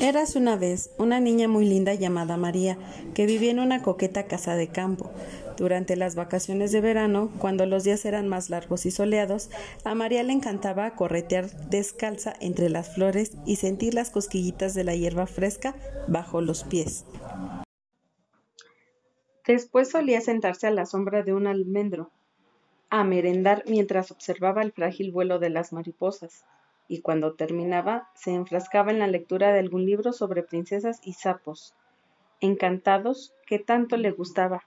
Eras una vez una niña muy linda llamada María, que vivía en una coqueta casa de campo. Durante las vacaciones de verano, cuando los días eran más largos y soleados, a María le encantaba corretear descalza entre las flores y sentir las cosquillitas de la hierba fresca bajo los pies. Después solía sentarse a la sombra de un almendro, a merendar mientras observaba el frágil vuelo de las mariposas y cuando terminaba se enfrascaba en la lectura de algún libro sobre princesas y sapos, encantados que tanto le gustaba.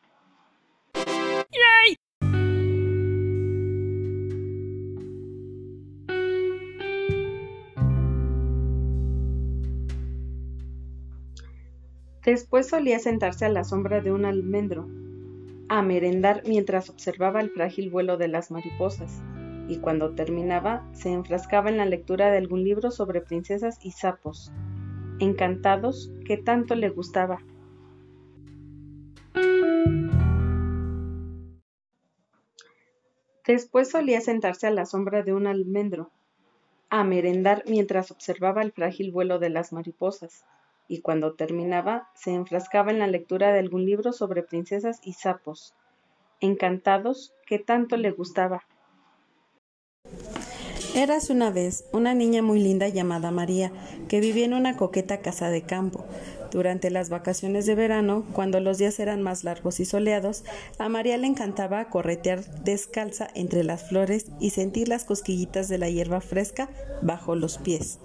Después solía sentarse a la sombra de un almendro, a merendar mientras observaba el frágil vuelo de las mariposas y cuando terminaba se enfrascaba en la lectura de algún libro sobre princesas y sapos, encantados que tanto le gustaba. Después solía sentarse a la sombra de un almendro, a merendar mientras observaba el frágil vuelo de las mariposas, y cuando terminaba se enfrascaba en la lectura de algún libro sobre princesas y sapos, encantados que tanto le gustaba. Eras una vez una niña muy linda llamada María, que vivía en una coqueta casa de campo. Durante las vacaciones de verano, cuando los días eran más largos y soleados, a María le encantaba corretear descalza entre las flores y sentir las cosquillitas de la hierba fresca bajo los pies.